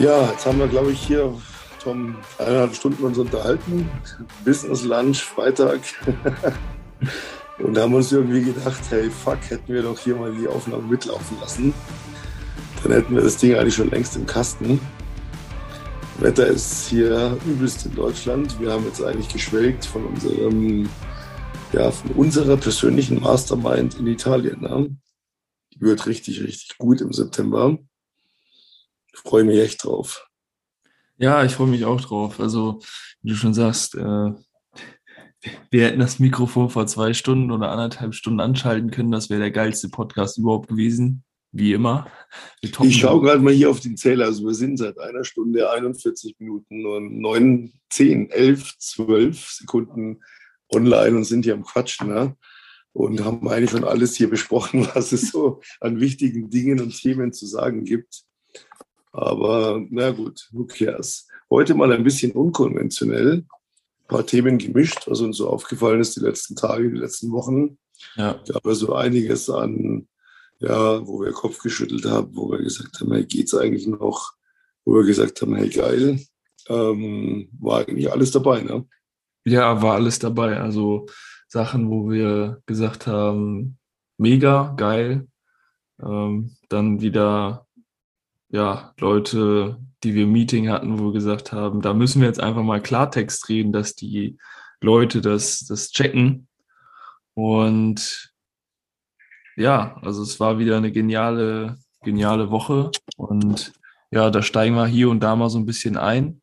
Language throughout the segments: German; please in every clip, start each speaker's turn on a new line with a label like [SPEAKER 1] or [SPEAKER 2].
[SPEAKER 1] Ja, jetzt haben wir, glaube ich, hier, Tom, eineinhalb Stunden uns unterhalten. Business Lunch, Freitag. Und da haben wir uns irgendwie gedacht, hey, fuck, hätten wir doch hier mal die Aufnahme mitlaufen lassen. Dann hätten wir das Ding eigentlich schon längst im Kasten. Wetter ist hier übelst in Deutschland. Wir haben jetzt eigentlich geschwelgt von unserem, ja, von unserer persönlichen Mastermind in Italien. Ne? Die wird richtig, richtig gut im September. Ich freue mich echt drauf.
[SPEAKER 2] Ja, ich freue mich auch drauf. Also, wie du schon sagst, äh, wir hätten das Mikrofon vor zwei Stunden oder anderthalb Stunden anschalten können. Das wäre der geilste Podcast überhaupt gewesen. Wie immer.
[SPEAKER 1] Ich schaue gerade mal hier auf den Zähler. Also wir sind seit einer Stunde 41 Minuten und 9, 10, 11, 12 Sekunden online und sind hier am Quatschen. Ne? Und haben eigentlich schon alles hier besprochen, was es so an wichtigen Dingen und Themen zu sagen gibt. Aber na gut, who cares? Heute mal ein bisschen unkonventionell. Ein paar Themen gemischt, was uns so aufgefallen ist die letzten Tage, die letzten Wochen. Ja. Gab ja so einiges an, ja, wo wir Kopf geschüttelt haben, wo wir gesagt haben, hey, geht's eigentlich noch? Wo wir gesagt haben, hey, geil. Ähm, war eigentlich alles dabei, ne?
[SPEAKER 2] Ja, war alles dabei. Also Sachen, wo wir gesagt haben, mega, geil. Ähm, dann wieder ja, Leute, die wir im Meeting hatten, wo wir gesagt haben, da müssen wir jetzt einfach mal Klartext reden, dass die Leute das, das checken. Und ja, also es war wieder eine geniale, geniale Woche. Und ja, da steigen wir hier und da mal so ein bisschen ein,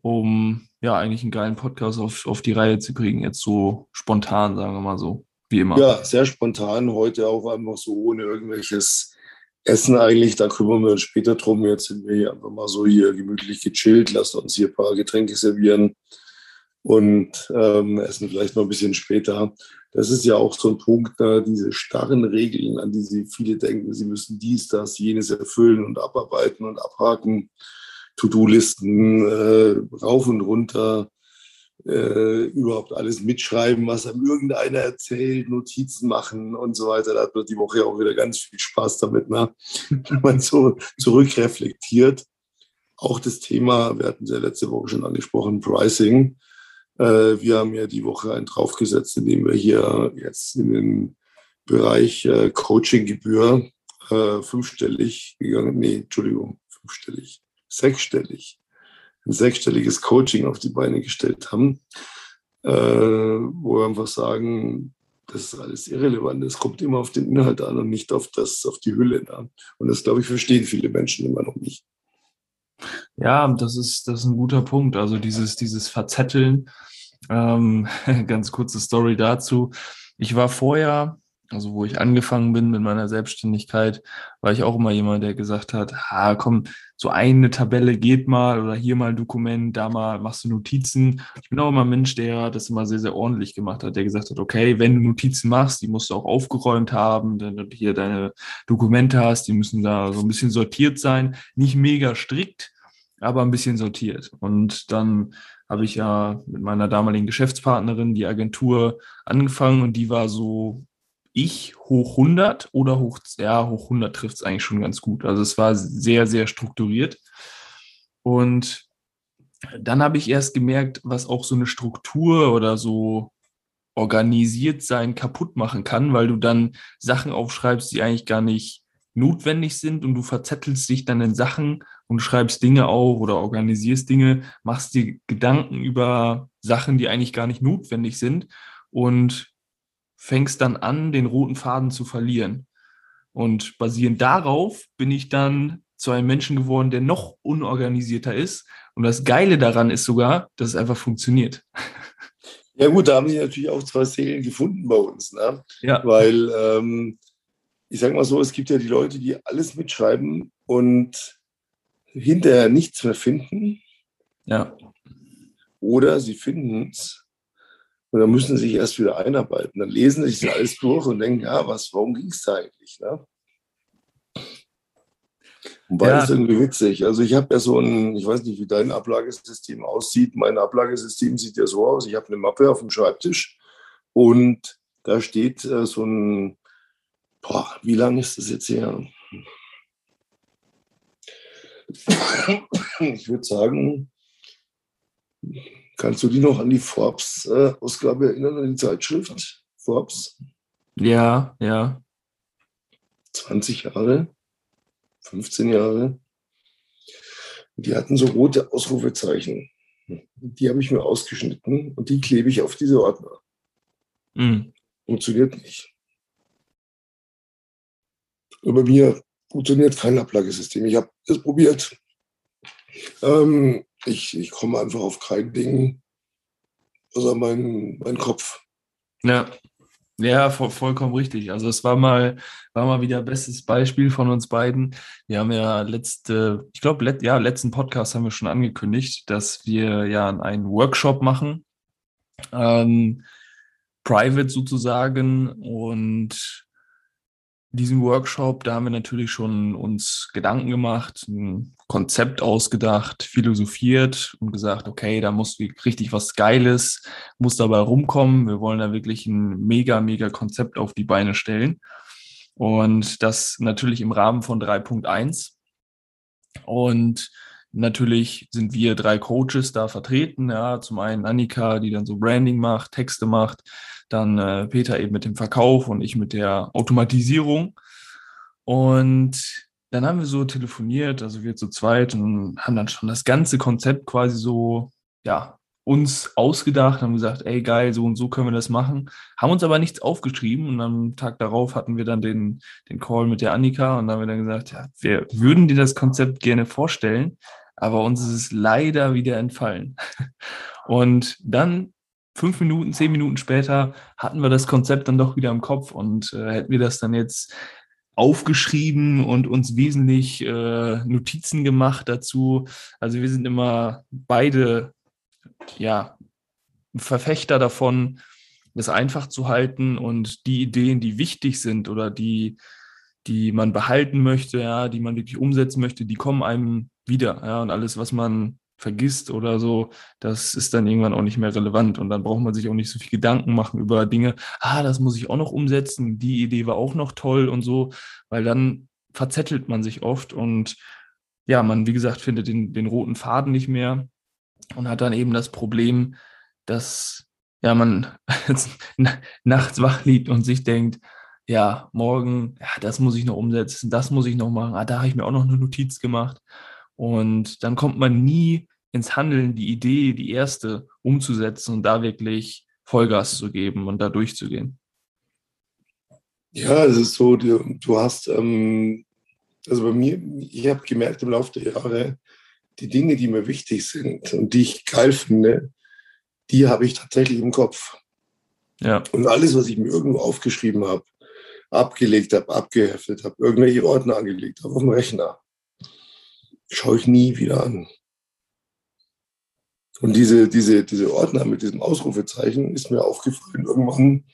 [SPEAKER 2] um ja eigentlich einen geilen Podcast auf, auf die Reihe zu kriegen. Jetzt so spontan, sagen wir mal so, wie immer.
[SPEAKER 1] Ja, sehr spontan, heute auch einfach so ohne irgendwelches Essen eigentlich, da kümmern wir uns später drum. Jetzt sind wir hier einfach mal so hier gemütlich gechillt, lassen uns hier ein paar Getränke servieren und ähm, essen vielleicht noch ein bisschen später. Das ist ja auch so ein Punkt, da diese starren Regeln, an die sie viele denken, sie müssen dies, das, jenes erfüllen und abarbeiten und abhaken. To-Do-Listen äh, rauf und runter äh, überhaupt alles mitschreiben, was einem irgendeiner erzählt, Notizen machen und so weiter. Da hat man die Woche auch wieder ganz viel Spaß damit, ne? wenn man so zurückreflektiert. Auch das Thema, wir hatten es ja letzte Woche schon angesprochen, Pricing. Äh, wir haben ja die Woche einen draufgesetzt, indem wir hier jetzt in den Bereich äh, Coachinggebühr äh, fünfstellig gegangen, nee, Entschuldigung, fünfstellig, sechsstellig ein sechsstelliges Coaching auf die Beine gestellt haben, äh, wo wir einfach sagen, das ist alles irrelevant. Es kommt immer auf den Inhalt an und nicht auf das, auf die Hülle. Ne? Und das, glaube ich, verstehen viele Menschen immer noch nicht.
[SPEAKER 2] Ja, das ist, das ist ein guter Punkt. Also dieses, dieses Verzetteln. Ähm, ganz kurze Story dazu. Ich war vorher also wo ich angefangen bin mit meiner Selbstständigkeit, war ich auch immer jemand, der gesagt hat, ah, komm, so eine Tabelle geht mal oder hier mal ein Dokument, da mal machst du Notizen. Ich bin auch immer ein Mensch, der das immer sehr, sehr ordentlich gemacht hat, der gesagt hat, okay, wenn du Notizen machst, die musst du auch aufgeräumt haben, wenn du hier deine Dokumente hast, die müssen da so ein bisschen sortiert sein. Nicht mega strikt, aber ein bisschen sortiert. Und dann habe ich ja mit meiner damaligen Geschäftspartnerin die Agentur angefangen und die war so ich hoch 100 oder hoch, ja, hoch 100 trifft es eigentlich schon ganz gut. Also es war sehr, sehr strukturiert. Und dann habe ich erst gemerkt, was auch so eine Struktur oder so organisiert sein kaputt machen kann, weil du dann Sachen aufschreibst, die eigentlich gar nicht notwendig sind und du verzettelst dich dann in Sachen und schreibst Dinge auf oder organisierst Dinge, machst dir Gedanken über Sachen, die eigentlich gar nicht notwendig sind und fängst dann an, den roten Faden zu verlieren. Und basierend darauf bin ich dann zu einem Menschen geworden, der noch unorganisierter ist. Und das Geile daran ist sogar, dass es einfach funktioniert.
[SPEAKER 1] Ja gut, da haben sich natürlich auch zwei Seelen gefunden bei uns. Ne? Ja. Weil ähm, ich sage mal so, es gibt ja die Leute, die alles mitschreiben und hinterher nichts mehr finden. Ja. Oder sie finden es und dann müssen sie sich erst wieder einarbeiten. Dann lesen sie sich das alles durch und denken, ja, was, warum ging es da eigentlich? Ne? Und beides ja. irgendwie witzig. Also ich habe ja so ein, ich weiß nicht, wie dein Ablagesystem aussieht. Mein Ablagesystem sieht ja so aus. Ich habe eine Mappe auf dem Schreibtisch und da steht äh, so ein, boah, wie lange ist das jetzt her? Ich würde sagen, kannst du dich noch an die Forbes-Ausgabe erinnern, an die Zeitschrift Forbes?
[SPEAKER 2] Ja, ja.
[SPEAKER 1] 20 Jahre, 15 Jahre. Die hatten so rote Ausrufezeichen. Die habe ich mir ausgeschnitten und die klebe ich auf diese Ordner. Mhm. Funktioniert nicht. Bei mir funktioniert kein Ablagesystem. Ich habe es probiert. Ähm, ich, ich komme einfach auf kein Ding außer mein, mein Kopf.
[SPEAKER 2] Ja. Ja, voll, vollkommen richtig. Also es war mal, war mal wieder bestes Beispiel von uns beiden. Wir haben ja letzte, ich glaube, let, ja, letzten Podcast haben wir schon angekündigt, dass wir ja einen Workshop machen, ähm, private sozusagen. Und diesen Workshop, da haben wir natürlich schon uns Gedanken gemacht, ein Konzept ausgedacht, philosophiert und gesagt, okay, da muss richtig was Geiles, muss dabei rumkommen. Wir wollen da wirklich ein mega, mega Konzept auf die Beine stellen. Und das natürlich im Rahmen von 3.1. Und natürlich sind wir drei Coaches da vertreten. Ja, zum einen Annika, die dann so Branding macht, Texte macht dann äh, Peter eben mit dem Verkauf und ich mit der Automatisierung. Und dann haben wir so telefoniert, also wir zu zweit und haben dann schon das ganze Konzept quasi so, ja, uns ausgedacht, haben gesagt, ey geil, so und so können wir das machen, haben uns aber nichts aufgeschrieben und am Tag darauf hatten wir dann den, den Call mit der Annika und dann haben wir dann gesagt, ja, wir würden dir das Konzept gerne vorstellen, aber uns ist es leider wieder entfallen. Und dann fünf Minuten, zehn Minuten später hatten wir das Konzept dann doch wieder im Kopf und äh, hätten wir das dann jetzt aufgeschrieben und uns wesentlich äh, Notizen gemacht dazu. Also wir sind immer beide ja Verfechter davon, das einfach zu halten und die Ideen, die wichtig sind oder die die man behalten möchte, ja, die man wirklich umsetzen möchte, die kommen einem wieder, ja, und alles, was man vergisst oder so, das ist dann irgendwann auch nicht mehr relevant. Und dann braucht man sich auch nicht so viel Gedanken machen über Dinge, ah, das muss ich auch noch umsetzen, die Idee war auch noch toll und so, weil dann verzettelt man sich oft und ja, man, wie gesagt, findet den, den roten Faden nicht mehr und hat dann eben das Problem, dass ja, man nachts wach liegt und sich denkt, ja, morgen, ja, das muss ich noch umsetzen, das muss ich noch machen, ah, da habe ich mir auch noch eine Notiz gemacht. Und dann kommt man nie ins Handeln, die Idee, die erste umzusetzen und da wirklich Vollgas zu geben und da durchzugehen.
[SPEAKER 1] Ja, es ist so, du, du hast, ähm, also bei mir, ich habe gemerkt im Laufe der Jahre, die Dinge, die mir wichtig sind und die ich geil finde, die habe ich tatsächlich im Kopf. Ja. Und alles, was ich mir irgendwo aufgeschrieben habe, abgelegt habe, abgeheftet habe, irgendwelche Ordner angelegt habe auf dem Rechner, schaue ich nie wieder an. Und diese, diese, diese Ordner mit diesem Ausrufezeichen ist mir aufgefallen. Irgendwann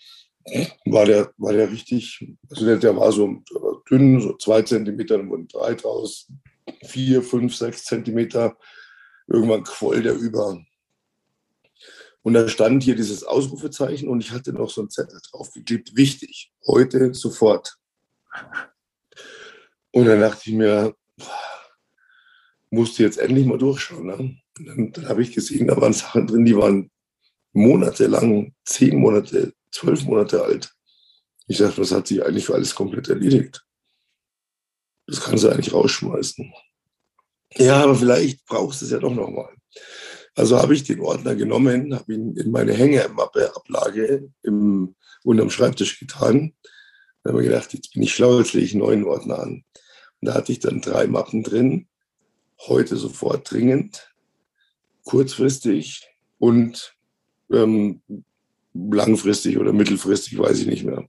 [SPEAKER 1] war der, war der richtig, also der, der war so dünn, so zwei Zentimeter, dann wurden drei draus, vier, fünf, sechs Zentimeter. Irgendwann quoll der über. Und da stand hier dieses Ausrufezeichen und ich hatte noch so ein Zettel draufgeklebt. Wichtig, heute, sofort. Und dann dachte ich mir, musste jetzt endlich mal durchschauen. Ne? Dann, dann habe ich gesehen, da waren Sachen drin, die waren monatelang, zehn Monate, zwölf Monate alt. Ich dachte, das hat sich eigentlich für alles komplett erledigt. Das kannst du eigentlich rausschmeißen. Ja, aber vielleicht brauchst du es ja doch nochmal. Also habe ich den Ordner genommen, habe ihn in meine Hängemappe-Ablage unterm Schreibtisch getan. Dann habe ich gedacht, jetzt bin ich schlau, jetzt lege ich einen neuen Ordner an. Und da hatte ich dann drei Mappen drin heute sofort dringend, kurzfristig und ähm, langfristig oder mittelfristig, weiß ich nicht mehr.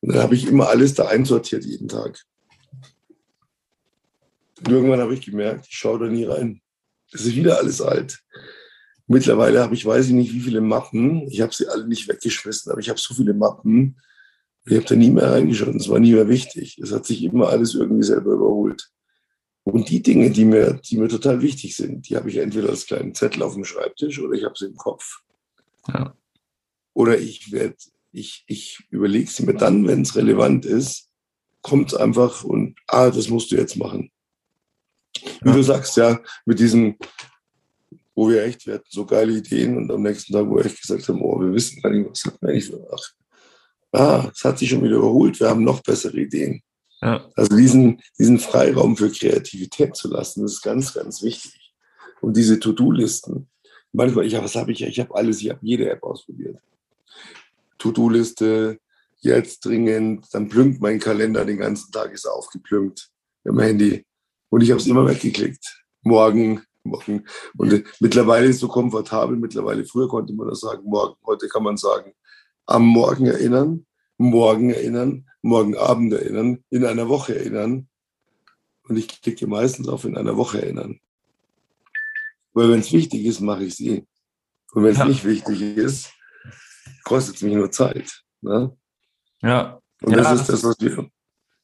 [SPEAKER 1] Und dann habe ich immer alles da einsortiert jeden Tag. Und irgendwann habe ich gemerkt, ich schaue da nie rein. Das ist wieder alles alt. Mittlerweile habe ich, weiß ich nicht, wie viele Mappen. Ich habe sie alle nicht weggeschmissen, aber ich habe so viele Mappen. Ich habe da nie mehr reingeschaut. Es war nie mehr wichtig. Es hat sich immer alles irgendwie selber überholt. Und die Dinge, die mir, die mir total wichtig sind, die habe ich entweder als kleinen Zettel auf dem Schreibtisch oder ich habe sie im Kopf. Ja. Oder ich werde, ich, ich überlege sie mir dann, wenn es relevant ist, kommt es einfach und, ah, das musst du jetzt machen. Wie ja. du sagst, ja, mit diesem, wo wir echt, wir hatten so geile Ideen und am nächsten Tag, wo wir echt gesagt haben, oh, wir wissen gar nicht, was hat man eigentlich für, ach, ah, es hat sich schon wieder überholt, wir haben noch bessere Ideen. Ja. Also diesen, diesen Freiraum für Kreativität zu lassen, ist ganz, ganz wichtig. Und diese To-Do-Listen, manchmal, ich was habe ich? Ich habe alles, ich habe jede App ausprobiert. To-Do-Liste, jetzt dringend, dann plümpt mein Kalender den ganzen Tag, ist aufgeplümpt im Handy. Und ich habe es immer weggeklickt. Morgen, morgen. Und mittlerweile ist es so komfortabel. Mittlerweile, früher konnte man das sagen, morgen. Heute kann man sagen, am Morgen erinnern, morgen erinnern, morgen Abend erinnern, in einer Woche erinnern. Und ich klicke meistens auf in einer Woche erinnern. Weil wenn es wichtig ist, mache ich es eh. Und wenn es ja. nicht wichtig ist, kostet es mich nur Zeit. Ne?
[SPEAKER 2] Ja.
[SPEAKER 1] Und
[SPEAKER 2] ja,
[SPEAKER 1] das ist das, was wir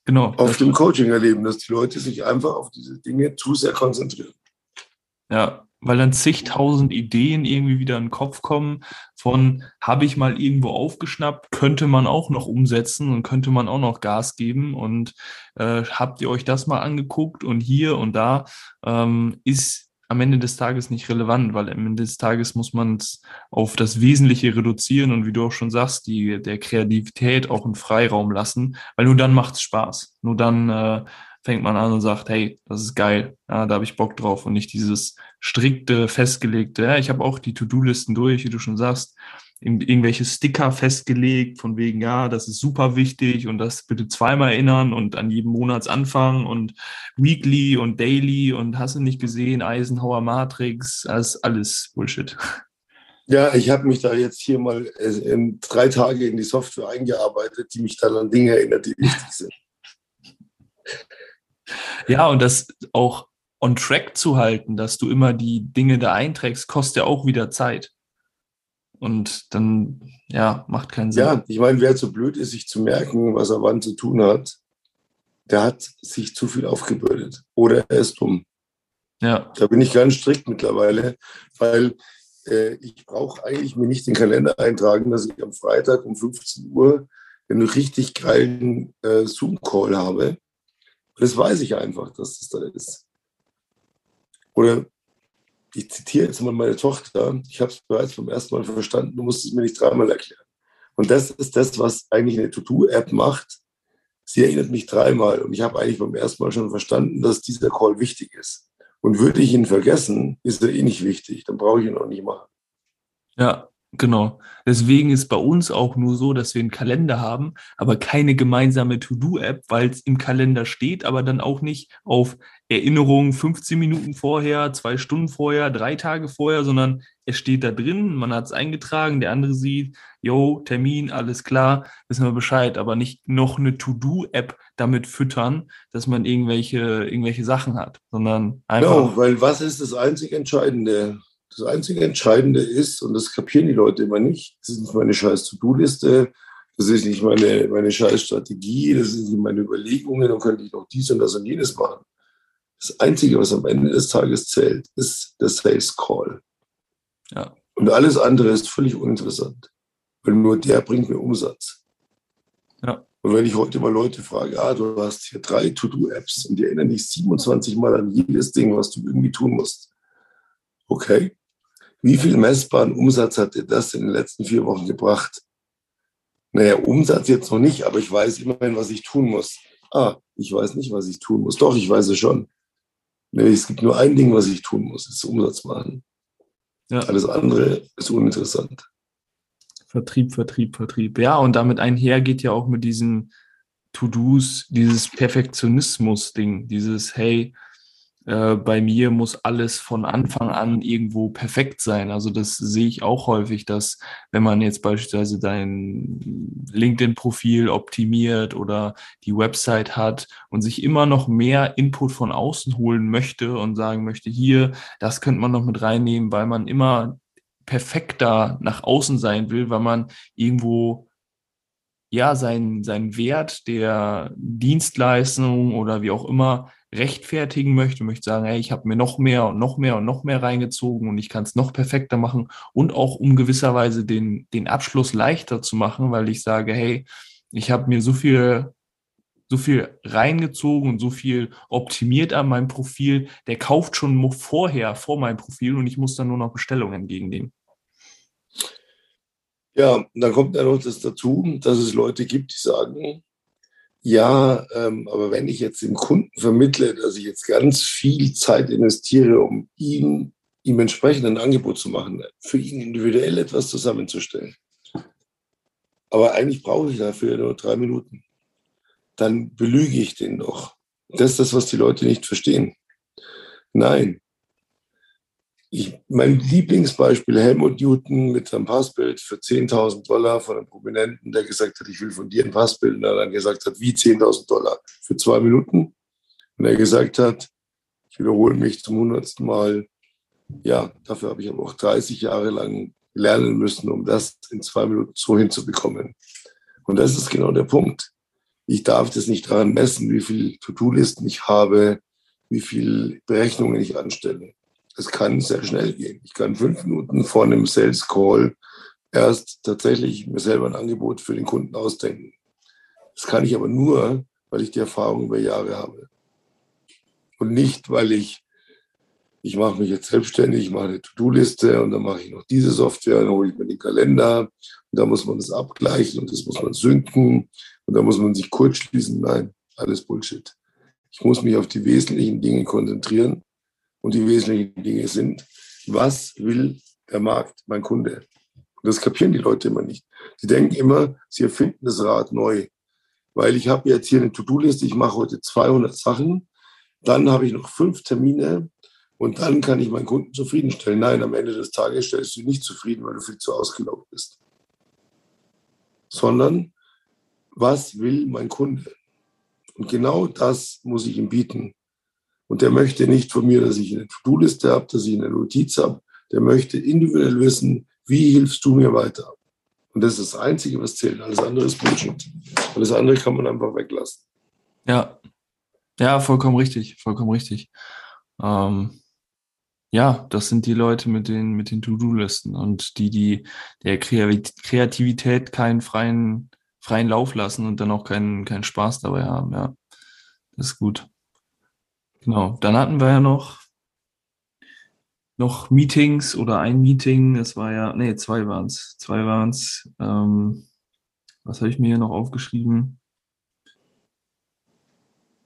[SPEAKER 2] genau,
[SPEAKER 1] auf dem Coaching erleben, dass die Leute sich einfach auf diese Dinge zu sehr konzentrieren.
[SPEAKER 2] Ja, weil dann zigtausend Ideen irgendwie wieder in den Kopf kommen von, habe ich mal irgendwo aufgeschnappt, könnte man auch noch umsetzen und könnte man auch noch Gas geben und äh, habt ihr euch das mal angeguckt und hier und da ähm, ist am Ende des Tages nicht relevant, weil am Ende des Tages muss man es auf das Wesentliche reduzieren und wie du auch schon sagst, die, der Kreativität auch einen Freiraum lassen, weil nur dann macht es Spaß. Nur dann äh, fängt man an und sagt, hey, das ist geil, ja, da habe ich Bock drauf und nicht dieses strikte, festgelegte. Ja, ich habe auch die To-Do-Listen durch, wie du schon sagst irgendwelche Sticker festgelegt, von wegen, ja, das ist super wichtig und das bitte zweimal erinnern und an jedem Monatsanfang und Weekly und Daily und hast du nicht gesehen, Eisenhower Matrix, alles, alles Bullshit.
[SPEAKER 1] Ja, ich habe mich da jetzt hier mal äh, in drei Tage in die Software eingearbeitet, die mich dann an Dinge erinnert, die wichtig sind.
[SPEAKER 2] Ja, und das auch on track zu halten, dass du immer die Dinge da einträgst, kostet ja auch wieder Zeit. Und dann, ja, macht keinen Sinn.
[SPEAKER 1] Ja, ich meine, wer zu blöd ist, sich zu merken, was er wann zu tun hat, der hat sich zu viel aufgebürdet. Oder er ist dumm.
[SPEAKER 2] Ja.
[SPEAKER 1] Da bin ich ganz strikt mittlerweile, weil äh, ich brauche eigentlich mir nicht den Kalender eintragen, dass ich am Freitag um 15 Uhr einen richtig geilen äh, Zoom-Call habe. Das weiß ich einfach, dass das da ist. Oder ich zitiere jetzt mal meine Tochter, ich habe es bereits beim ersten Mal verstanden, du musst es mir nicht dreimal erklären. Und das ist das, was eigentlich eine To-Do-App macht. Sie erinnert mich dreimal und ich habe eigentlich beim ersten Mal schon verstanden, dass dieser Call wichtig ist. Und würde ich ihn vergessen, ist er eh nicht wichtig, dann brauche ich ihn auch nicht machen.
[SPEAKER 2] Ja, Genau. Deswegen ist bei uns auch nur so, dass wir einen Kalender haben, aber keine gemeinsame To-Do-App, weil es im Kalender steht, aber dann auch nicht auf Erinnerungen 15 Minuten vorher, zwei Stunden vorher, drei Tage vorher, sondern es steht da drin, man hat es eingetragen, der andere sieht, yo, Termin, alles klar, wissen wir Bescheid, aber nicht noch eine To-Do-App damit füttern, dass man irgendwelche, irgendwelche Sachen hat, sondern einfach. Genau,
[SPEAKER 1] weil was ist das einzig Entscheidende? Das einzige Entscheidende ist, und das kapieren die Leute immer nicht, das ist nicht meine scheiß To-Do-Liste, das ist nicht meine, meine scheiß Strategie, das sind nicht meine Überlegungen, dann könnte ich noch dies und das und jenes machen. Das Einzige, was am Ende des Tages zählt, ist der Sales Call.
[SPEAKER 2] Ja.
[SPEAKER 1] Und alles andere ist völlig uninteressant, weil nur der bringt mir Umsatz.
[SPEAKER 2] Ja.
[SPEAKER 1] Und wenn ich heute mal Leute frage, ah, du hast hier drei To-Do-Apps und die erinnern dich 27 Mal an jedes Ding, was du irgendwie tun musst. Okay, wie viel messbaren Umsatz hat dir das in den letzten vier Wochen gebracht? Naja, Umsatz jetzt noch nicht, aber ich weiß immerhin, was ich tun muss. Ah, ich weiß nicht, was ich tun muss. Doch, ich weiß es schon. Nee, es gibt nur ein Ding, was ich tun muss, ist Umsatz machen. Ja. Alles andere ist uninteressant.
[SPEAKER 2] Vertrieb, Vertrieb, Vertrieb. Ja, und damit einher geht ja auch mit diesen To-Dos, dieses Perfektionismus-Ding, dieses, hey, äh, bei mir muss alles von Anfang an irgendwo perfekt sein. Also das sehe ich auch häufig, dass wenn man jetzt beispielsweise dein LinkedIn-Profil optimiert oder die Website hat und sich immer noch mehr Input von außen holen möchte und sagen möchte, hier, das könnte man noch mit reinnehmen, weil man immer perfekter nach außen sein will, weil man irgendwo ja seinen, seinen Wert der Dienstleistung oder wie auch immer rechtfertigen möchte, möchte sagen, hey, ich habe mir noch mehr und noch mehr und noch mehr reingezogen und ich kann es noch perfekter machen und auch um gewisserweise den, den Abschluss leichter zu machen, weil ich sage, hey, ich habe mir so viel so viel reingezogen und so viel optimiert an meinem Profil, der kauft schon vorher vor meinem Profil und ich muss dann nur noch Bestellungen entgegennehmen.
[SPEAKER 1] Ja, dann kommt ja noch das dazu, dass es Leute gibt, die sagen, ja, ähm, aber wenn ich jetzt dem Kunden vermittle, dass ich jetzt ganz viel Zeit investiere, um ihn, ihm entsprechend ein Angebot zu machen, für ihn individuell etwas zusammenzustellen. Aber eigentlich brauche ich dafür nur drei Minuten. Dann belüge ich den doch. Das ist das, was die Leute nicht verstehen. Nein, ich, mein Lieblingsbeispiel Helmut Newton mit seinem Passbild für 10.000 Dollar von einem Prominenten, der gesagt hat, ich will von dir ein Passbild. Und er dann gesagt hat, wie 10.000 Dollar? Für zwei Minuten. Und er gesagt hat, ich wiederhole mich zum hundertsten Mal, ja, dafür habe ich aber auch 30 Jahre lang lernen müssen, um das in zwei Minuten so hinzubekommen. Und das ist genau der Punkt. Ich darf das nicht daran messen, wie viele To-Do-Listen ich habe, wie viele Berechnungen ich anstelle. Es kann sehr schnell gehen. Ich kann fünf Minuten vor einem Sales Call erst tatsächlich mir selber ein Angebot für den Kunden ausdenken. Das kann ich aber nur, weil ich die Erfahrung über Jahre habe. Und nicht, weil ich, ich mache mich jetzt selbstständig, ich mache eine To-Do-Liste und dann mache ich noch diese Software, dann hole ich mir den Kalender und da muss man das abgleichen und das muss man synken und da muss man sich kurz schließen. Nein, alles Bullshit. Ich muss mich auf die wesentlichen Dinge konzentrieren und die wesentlichen Dinge sind, was will der Markt, mein Kunde? Und das kapieren die Leute immer nicht. Sie denken immer, sie erfinden das Rad neu. Weil ich habe jetzt hier eine To-Do-Liste, ich mache heute 200 Sachen, dann habe ich noch fünf Termine und dann kann ich meinen Kunden zufriedenstellen. Nein, am Ende des Tages stellst du ihn nicht zufrieden, weil du viel zu ausgelaugt bist. Sondern, was will mein Kunde? Und genau das muss ich ihm bieten. Und der möchte nicht von mir, dass ich eine To-Do-Liste habe, dass ich eine Notiz habe. Der möchte individuell wissen, wie hilfst du mir weiter? Und das ist das Einzige, was zählt. Alles andere ist Bullshit. Alles andere kann man einfach weglassen.
[SPEAKER 2] Ja, ja, vollkommen richtig, vollkommen richtig. Ähm, ja, das sind die Leute mit den, mit den To-Do-Listen und die, die der Kreativität keinen freien, freien Lauf lassen und dann auch keinen, keinen Spaß dabei haben. Ja, das ist gut. Genau, dann hatten wir ja noch, noch Meetings oder ein Meeting. Es war ja, nee, zwei waren es. Zwei waren es. Ähm, was habe ich mir hier noch aufgeschrieben?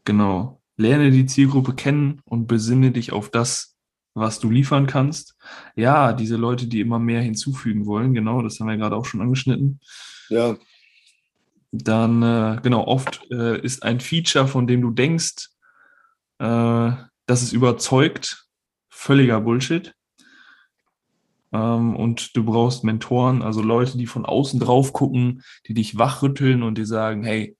[SPEAKER 2] Genau. Lerne die Zielgruppe kennen und besinne dich auf das, was du liefern kannst. Ja, diese Leute, die immer mehr hinzufügen wollen, genau, das haben wir gerade auch schon angeschnitten.
[SPEAKER 1] Ja.
[SPEAKER 2] Dann, äh, genau, oft äh, ist ein Feature, von dem du denkst, äh, das ist überzeugt, völliger Bullshit. Ähm, und du brauchst Mentoren, also Leute, die von außen drauf gucken, die dich wachrütteln und dir sagen, hey,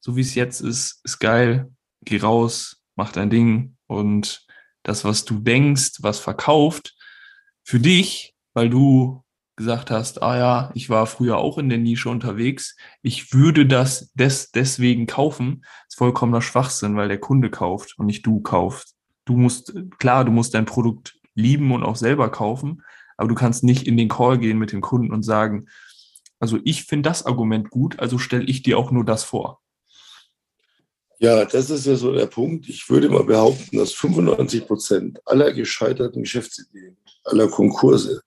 [SPEAKER 2] so wie es jetzt ist, ist geil, geh raus, mach dein Ding und das, was du denkst, was verkauft, für dich, weil du gesagt hast, ah ja, ich war früher auch in der Nische unterwegs, ich würde das des, deswegen kaufen, ist vollkommener Schwachsinn, weil der Kunde kauft und nicht du kaufst. Du musst, klar, du musst dein Produkt lieben und auch selber kaufen, aber du kannst nicht in den Call gehen mit dem Kunden und sagen, also ich finde das Argument gut, also stelle ich dir auch nur das vor.
[SPEAKER 1] Ja, das ist ja so der Punkt. Ich würde mal behaupten, dass 95 Prozent aller gescheiterten Geschäftsideen, aller Konkurse,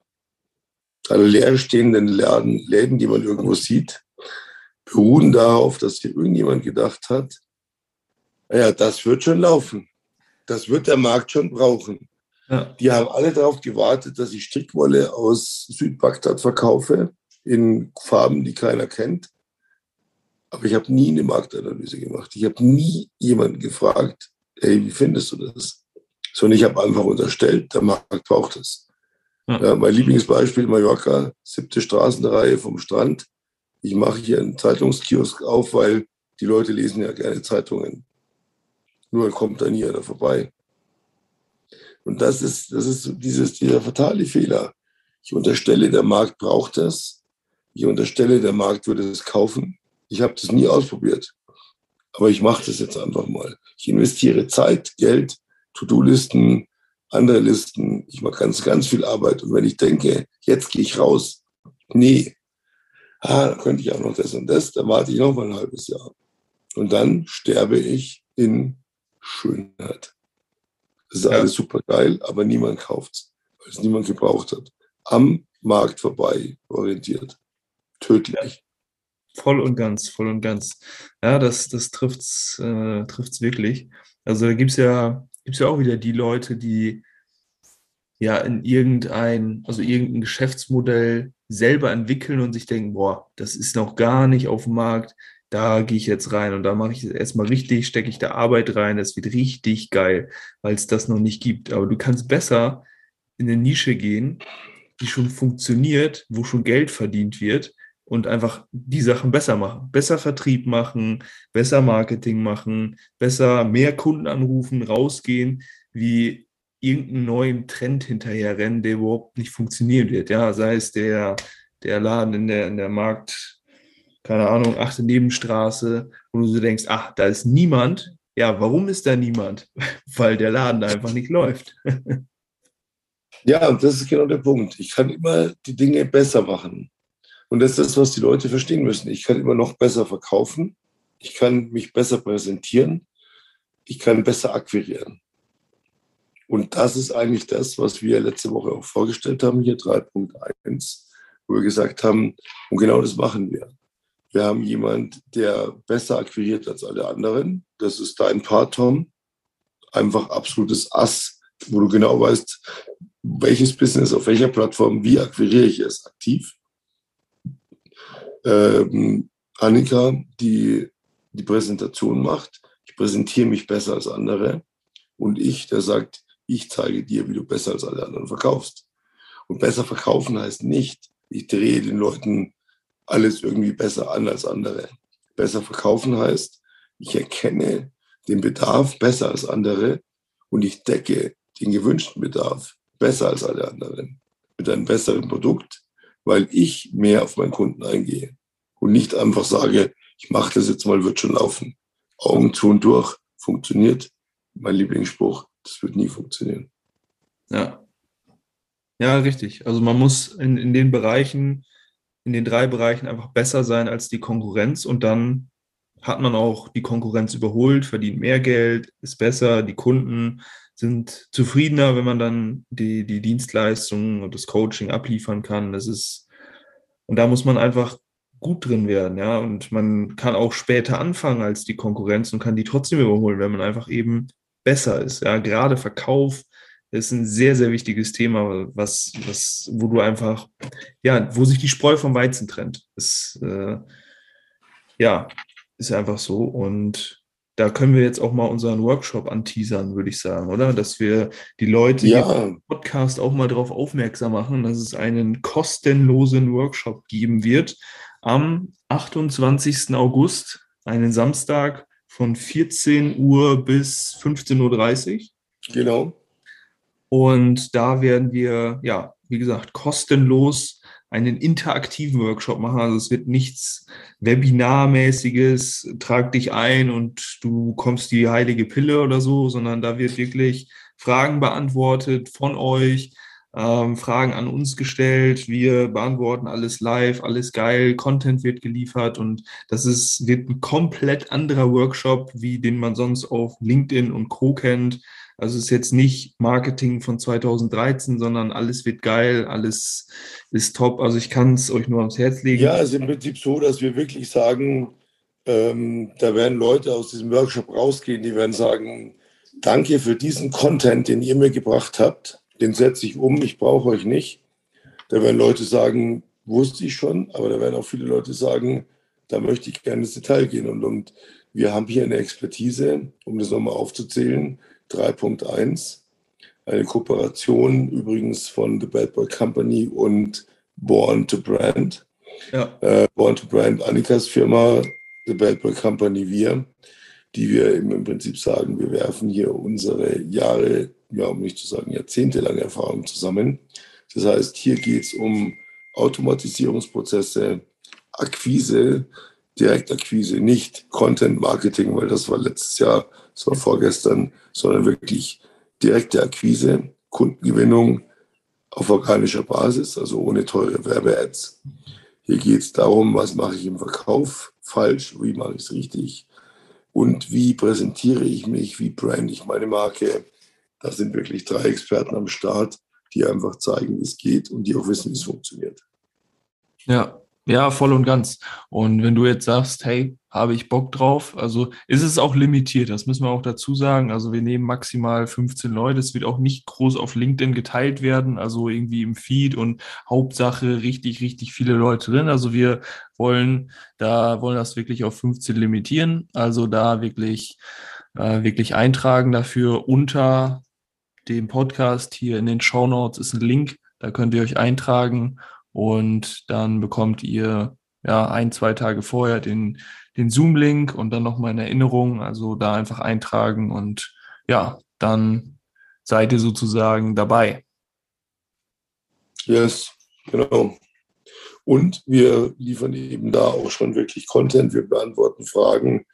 [SPEAKER 1] alle leerstehenden Läden, Läden, die man irgendwo sieht, beruhen darauf, dass hier irgendjemand gedacht hat, naja, das wird schon laufen. Das wird der Markt schon brauchen. Ja. Die haben alle darauf gewartet, dass ich Strickwolle aus Südbagdad verkaufe in Farben, die keiner kennt. Aber ich habe nie eine Marktanalyse gemacht. Ich habe nie jemanden gefragt, hey, wie findest du das? Sondern ich habe einfach unterstellt, der Markt braucht es. Ja, mein Lieblingsbeispiel Mallorca, siebte Straßenreihe vom Strand. Ich mache hier einen Zeitungskiosk auf, weil die Leute lesen ja gerne Zeitungen. Nur kommt da nie einer vorbei. Und das ist, das ist dieses, dieser fatale Fehler. Ich unterstelle, der Markt braucht das. Ich unterstelle, der Markt würde es kaufen. Ich habe das nie ausprobiert. Aber ich mache das jetzt einfach mal. Ich investiere Zeit, Geld, To-Do-Listen, andere Listen. Ich mache ganz, ganz viel Arbeit. Und wenn ich denke, jetzt gehe ich raus, nee, ah, dann könnte ich auch noch das und das, dann warte ich noch mal ein halbes Jahr. Und dann sterbe ich in Schönheit. Das ist ja. alles super geil, aber niemand kauft es, weil es niemand gebraucht hat. Am Markt vorbei orientiert. Tödlich.
[SPEAKER 2] Voll und ganz, voll und ganz. Ja, das, das trifft's, äh, trifft's wirklich. Also da gibt's ja, gibt's ja auch wieder die Leute, die ja in irgendein, also irgendein Geschäftsmodell selber entwickeln und sich denken, boah, das ist noch gar nicht auf dem Markt, da gehe ich jetzt rein und da mache ich erstmal richtig, stecke ich da Arbeit rein, das wird richtig geil, weil es das noch nicht gibt. Aber du kannst besser in eine Nische gehen, die schon funktioniert, wo schon Geld verdient wird und einfach die Sachen besser machen. Besser Vertrieb machen, besser Marketing machen, besser mehr Kunden anrufen, rausgehen, wie irgendeinen neuen Trend hinterherrennen, der überhaupt nicht funktionieren wird. Ja, sei es der, der Laden in der, in der Markt, keine Ahnung, achte Nebenstraße, wo du so denkst, ach, da ist niemand. Ja, warum ist da niemand? Weil der Laden einfach nicht läuft.
[SPEAKER 1] Ja, und das ist genau der Punkt. Ich kann immer die Dinge besser machen. Und das ist das, was die Leute verstehen müssen. Ich kann immer noch besser verkaufen. Ich kann mich besser präsentieren. Ich kann besser akquirieren. Und das ist eigentlich das, was wir letzte Woche auch vorgestellt haben, hier 3.1, wo wir gesagt haben, und genau das machen wir. Wir haben jemand, der besser akquiriert als alle anderen. Das ist dein Part, Tom. Einfach absolutes Ass, wo du genau weißt, welches Business auf welcher Plattform, wie akquiriere ich es aktiv. Ähm, Annika, die die Präsentation macht. Ich präsentiere mich besser als andere. Und ich, der sagt, ich zeige dir, wie du besser als alle anderen verkaufst. Und besser verkaufen heißt nicht, ich drehe den Leuten alles irgendwie besser an als andere. Besser verkaufen heißt, ich erkenne den Bedarf besser als andere und ich decke den gewünschten Bedarf besser als alle anderen mit einem besseren Produkt, weil ich mehr auf meinen Kunden eingehe und nicht einfach sage, ich mache das jetzt mal, wird schon laufen. Augen zu und durch, funktioniert. Mein Lieblingsspruch, das wird nie funktionieren.
[SPEAKER 2] Ja. Ja, richtig. Also man muss in, in den Bereichen, in den drei Bereichen einfach besser sein als die Konkurrenz und dann hat man auch die Konkurrenz überholt, verdient mehr Geld, ist besser, die Kunden sind zufriedener, wenn man dann die, die Dienstleistungen und das Coaching abliefern kann. Das ist, und da muss man einfach gut drin werden, ja. Und man kann auch später anfangen als die Konkurrenz und kann die trotzdem überholen, wenn man einfach eben besser ist. Ja, gerade Verkauf ist ein sehr, sehr wichtiges Thema, was, was, wo du einfach, ja, wo sich die Spreu vom Weizen trennt. Das, äh, ja, ist einfach so. Und da können wir jetzt auch mal unseren Workshop anteasern, würde ich sagen, oder? Dass wir die Leute ja. im Podcast auch mal darauf aufmerksam machen, dass es einen kostenlosen Workshop geben wird am 28. August, einen Samstag von 14 Uhr bis 15.30 Uhr.
[SPEAKER 1] Genau.
[SPEAKER 2] Und da werden wir, ja, wie gesagt, kostenlos einen interaktiven Workshop machen. Also es wird nichts Webinarmäßiges, trag dich ein und du kommst die heilige Pille oder so, sondern da wird wirklich Fragen beantwortet von euch, ähm, Fragen an uns gestellt. Wir beantworten alles live, alles geil, Content wird geliefert und das ist, wird ein komplett anderer Workshop, wie den man sonst auf LinkedIn und Co. kennt. Also es ist jetzt nicht Marketing von 2013, sondern alles wird geil, alles ist top. Also ich kann es euch nur ans Herz legen.
[SPEAKER 1] Ja, es ist im Prinzip so, dass wir wirklich sagen, ähm, da werden Leute aus diesem Workshop rausgehen, die werden sagen, danke für diesen Content, den ihr mir gebracht habt. Den setze ich um, ich brauche euch nicht. Da werden Leute sagen, wusste ich schon, aber da werden auch viele Leute sagen, da möchte ich gerne ins Detail gehen. Und, und wir haben hier eine Expertise, um das nochmal aufzuzählen, 3.1. Eine Kooperation übrigens von The Bad Boy Company und Born to Brand. Ja. Äh, Born to Brand, Annikas Firma, The Bad Boy Company, wir, die wir im Prinzip sagen, wir werfen hier unsere Jahre, ja, um nicht zu sagen jahrzehntelange Erfahrung zusammen. Das heißt, hier geht es um Automatisierungsprozesse, Akquise, Direktakquise, nicht Content Marketing, weil das war letztes Jahr, das war vorgestern, sondern wirklich direkte Akquise, Kundengewinnung auf organischer Basis, also ohne teure Werbe-Ads. Hier geht es darum, was mache ich im Verkauf falsch, wie mache ich es richtig, und wie präsentiere ich mich, wie brand ich meine Marke. Da sind wirklich drei Experten am Start, die einfach zeigen, wie es geht und die auch wissen, wie es funktioniert.
[SPEAKER 2] Ja, ja, voll und ganz. Und wenn du jetzt sagst, hey, habe ich Bock drauf, also ist es auch limitiert, das müssen wir auch dazu sagen. Also wir nehmen maximal 15 Leute, es wird auch nicht groß auf LinkedIn geteilt werden, also irgendwie im Feed und Hauptsache richtig, richtig viele Leute drin. Also wir wollen da, wollen das wirklich auf 15 limitieren, also da wirklich, äh, wirklich eintragen dafür. Unter dem Podcast hier in den Show Notes ist ein Link, da könnt ihr euch eintragen und dann bekommt ihr ja ein, zwei Tage vorher den, den Zoom-Link und dann nochmal eine Erinnerung. Also da einfach eintragen und ja, dann seid ihr sozusagen dabei.
[SPEAKER 1] Yes, genau. Und wir liefern eben da auch schon wirklich Content. Wir beantworten Fragen.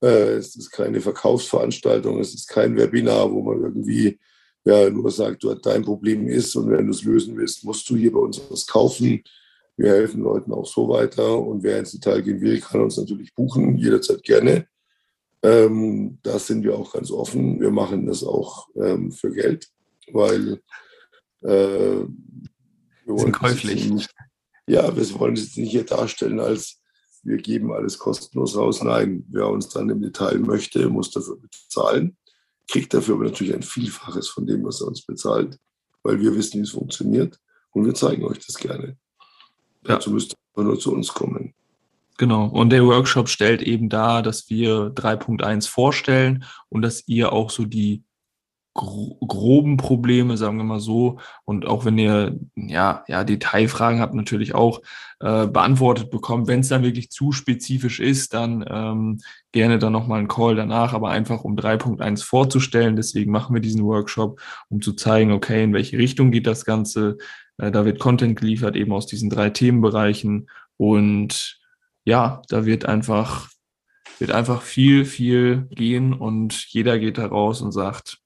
[SPEAKER 1] Äh, es ist keine Verkaufsveranstaltung, es ist kein Webinar, wo man irgendwie ja nur sagt, du, dein Problem ist und wenn du es lösen willst, musst du hier bei uns was kaufen. Wir helfen Leuten auch so weiter und wer ins Detail gehen will, kann uns natürlich buchen, jederzeit gerne. Ähm, da sind wir auch ganz offen. Wir machen das auch ähm, für Geld, weil
[SPEAKER 2] äh, wir wollen käuflich.
[SPEAKER 1] Nicht, ja, wir wollen es jetzt nicht hier darstellen als wir geben alles kostenlos raus. Nein, wer uns dann im Detail möchte, muss dafür bezahlen kriegt dafür aber natürlich ein Vielfaches von dem, was er uns bezahlt, weil wir wissen, wie es funktioniert und wir zeigen euch das gerne. Ja. Dazu müsst ihr nur zu uns kommen.
[SPEAKER 2] Genau. Und der Workshop stellt eben dar, dass wir 3.1 vorstellen und dass ihr auch so die groben Probleme, sagen wir mal so. Und auch wenn ihr ja, ja Detailfragen habt, natürlich auch äh, beantwortet bekommt. Wenn es dann wirklich zu spezifisch ist, dann ähm, gerne dann nochmal einen Call danach, aber einfach um 3.1 vorzustellen. Deswegen machen wir diesen Workshop, um zu zeigen, okay, in welche Richtung geht das Ganze. Äh, da wird Content geliefert, eben aus diesen drei Themenbereichen. Und ja, da wird einfach wird einfach viel, viel gehen und jeder geht da raus und sagt,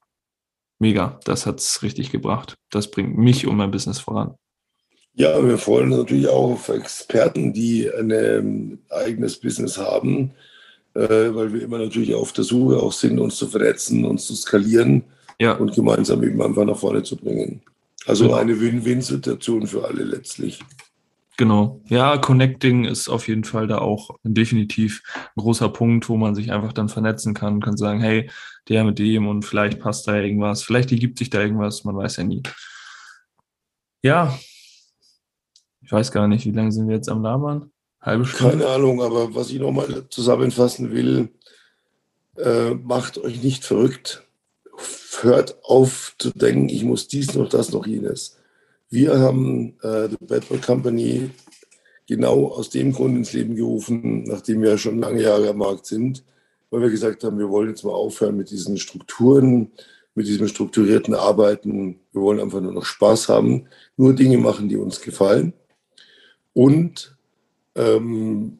[SPEAKER 2] mega, das hat es richtig gebracht. Das bringt mich und mein Business voran.
[SPEAKER 1] Ja, wir freuen uns natürlich auch auf Experten, die ein ähm, eigenes Business haben, äh, weil wir immer natürlich auf der Suche auch sind, uns zu vernetzen, uns zu skalieren ja. und gemeinsam eben einfach nach vorne zu bringen. Also genau. eine Win-Win-Situation für alle letztlich.
[SPEAKER 2] Genau. Ja, Connecting ist auf jeden Fall da auch definitiv ein großer Punkt, wo man sich einfach dann vernetzen kann und kann sagen, hey, der mit dem und vielleicht passt da irgendwas, vielleicht ergibt sich da irgendwas, man weiß ja nie. Ja, ich weiß gar nicht, wie lange sind wir jetzt am Labern?
[SPEAKER 1] Halbe Stunde? Keine Ahnung, aber was ich nochmal zusammenfassen will, äh, macht euch nicht verrückt. Hört auf zu denken, ich muss dies noch, das noch, jenes. Wir haben äh, The Battle Company genau aus dem Grund ins Leben gerufen, nachdem wir schon lange Jahre am Markt sind, weil wir gesagt haben, wir wollen jetzt mal aufhören mit diesen Strukturen, mit diesem strukturierten Arbeiten. Wir wollen einfach nur noch Spaß haben, nur Dinge machen, die uns gefallen und ähm,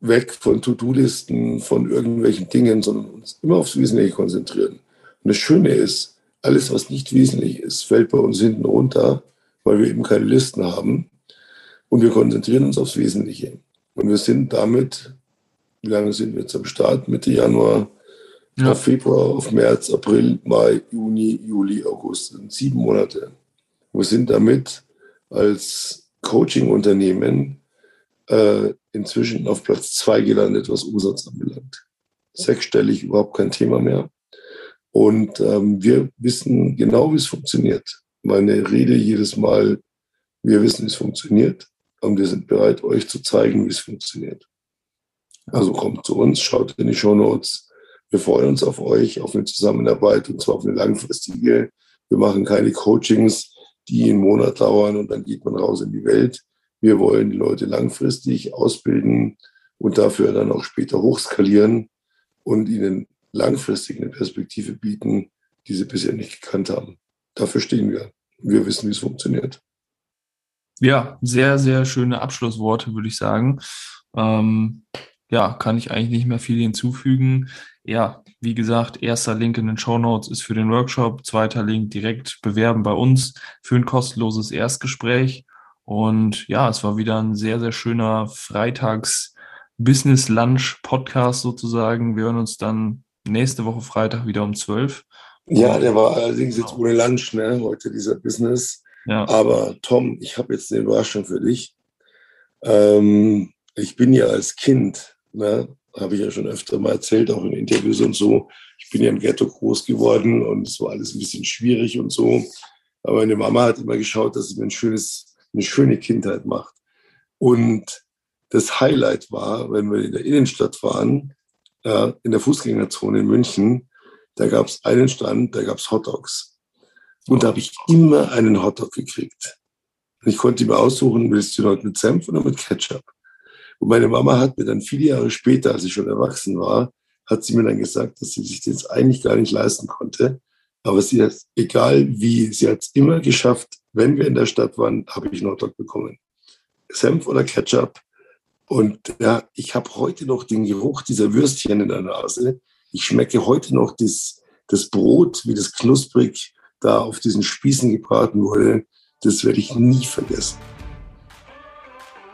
[SPEAKER 1] weg von To-Do-Listen, von irgendwelchen Dingen, sondern uns immer aufs Wesentliche konzentrieren. Und das Schöne ist, alles, was nicht wesentlich ist, fällt bei uns hinten runter, weil wir eben keine Listen haben. Und wir konzentrieren uns aufs Wesentliche. Und wir sind damit wie lange sind wir jetzt am Start? Mitte Januar, ja. auf Februar, auf März, April, Mai, Juni, Juli, August. Das sind sieben Monate. Wir sind damit als Coaching-Unternehmen äh, inzwischen auf Platz zwei gelandet, was Umsatz anbelangt. Sechsstellig überhaupt kein Thema mehr. Und ähm, wir wissen genau, wie es funktioniert. Meine Rede jedes Mal, wir wissen, es funktioniert. Und wir sind bereit, euch zu zeigen, wie es funktioniert. Also kommt zu uns, schaut in die Show Notes. Wir freuen uns auf euch, auf eine Zusammenarbeit und zwar auf eine langfristige. Wir machen keine Coachings, die einen Monat dauern und dann geht man raus in die Welt. Wir wollen die Leute langfristig ausbilden und dafür dann auch später hochskalieren und ihnen langfristig eine Perspektive bieten, die sie bisher nicht gekannt haben. Dafür stehen wir. Wir wissen, wie es funktioniert.
[SPEAKER 2] Ja, sehr, sehr schöne Abschlussworte, würde ich sagen. Ähm, ja, kann ich eigentlich nicht mehr viel hinzufügen. Ja, wie gesagt, erster Link in den Show Notes ist für den Workshop, zweiter Link direkt bewerben bei uns für ein kostenloses Erstgespräch. Und ja, es war wieder ein sehr, sehr schöner Freitagsnachmittag Business Lunch Podcast sozusagen. Wir hören uns dann nächste Woche Freitag wieder um 12.
[SPEAKER 1] Ja, der war allerdings jetzt ohne Lunch, ne? Heute dieser Business. Ja. Aber Tom, ich habe jetzt eine Überraschung für dich. Ähm, ich bin ja als Kind, ne, habe ich ja schon öfter mal erzählt, auch in Interviews und so. Ich bin ja im Ghetto groß geworden und es war alles ein bisschen schwierig und so. Aber meine Mama hat immer geschaut, dass sie mir ein schönes, eine schöne Kindheit macht. Und das Highlight war, wenn wir in der Innenstadt waren, äh, in der Fußgängerzone in München, da gab es einen Stand, da gab es Hotdogs. Und da habe ich immer einen Hotdog gekriegt. Und ich konnte mir aussuchen, willst du heute mit Senf oder mit Ketchup? Und meine Mama hat mir dann viele Jahre später, als ich schon erwachsen war, hat sie mir dann gesagt, dass sie sich das eigentlich gar nicht leisten konnte. Aber sie hat, egal wie, sie hat es immer geschafft, wenn wir in der Stadt waren, habe ich einen Hotdog bekommen. Senf oder Ketchup. Und ja, ich habe heute noch den Geruch dieser Würstchen in der Nase. Ich schmecke heute noch das, das Brot, wie das knusprig da auf diesen Spießen gebraten wurde. Das werde ich nie vergessen.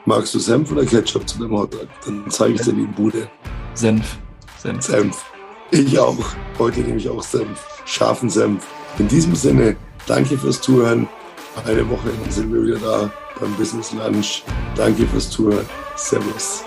[SPEAKER 1] Magst du Senf oder Ketchup zu deinem Hotdog? Dann zeige ich dir die Bude.
[SPEAKER 2] Senf.
[SPEAKER 1] Senf. Senf. Ich auch. Heute nehme ich auch Senf. Scharfen Senf. In diesem Sinne, danke fürs Zuhören. Eine Woche sind wir wieder da beim Business Lunch. Danke fürs Zuhören. Servus.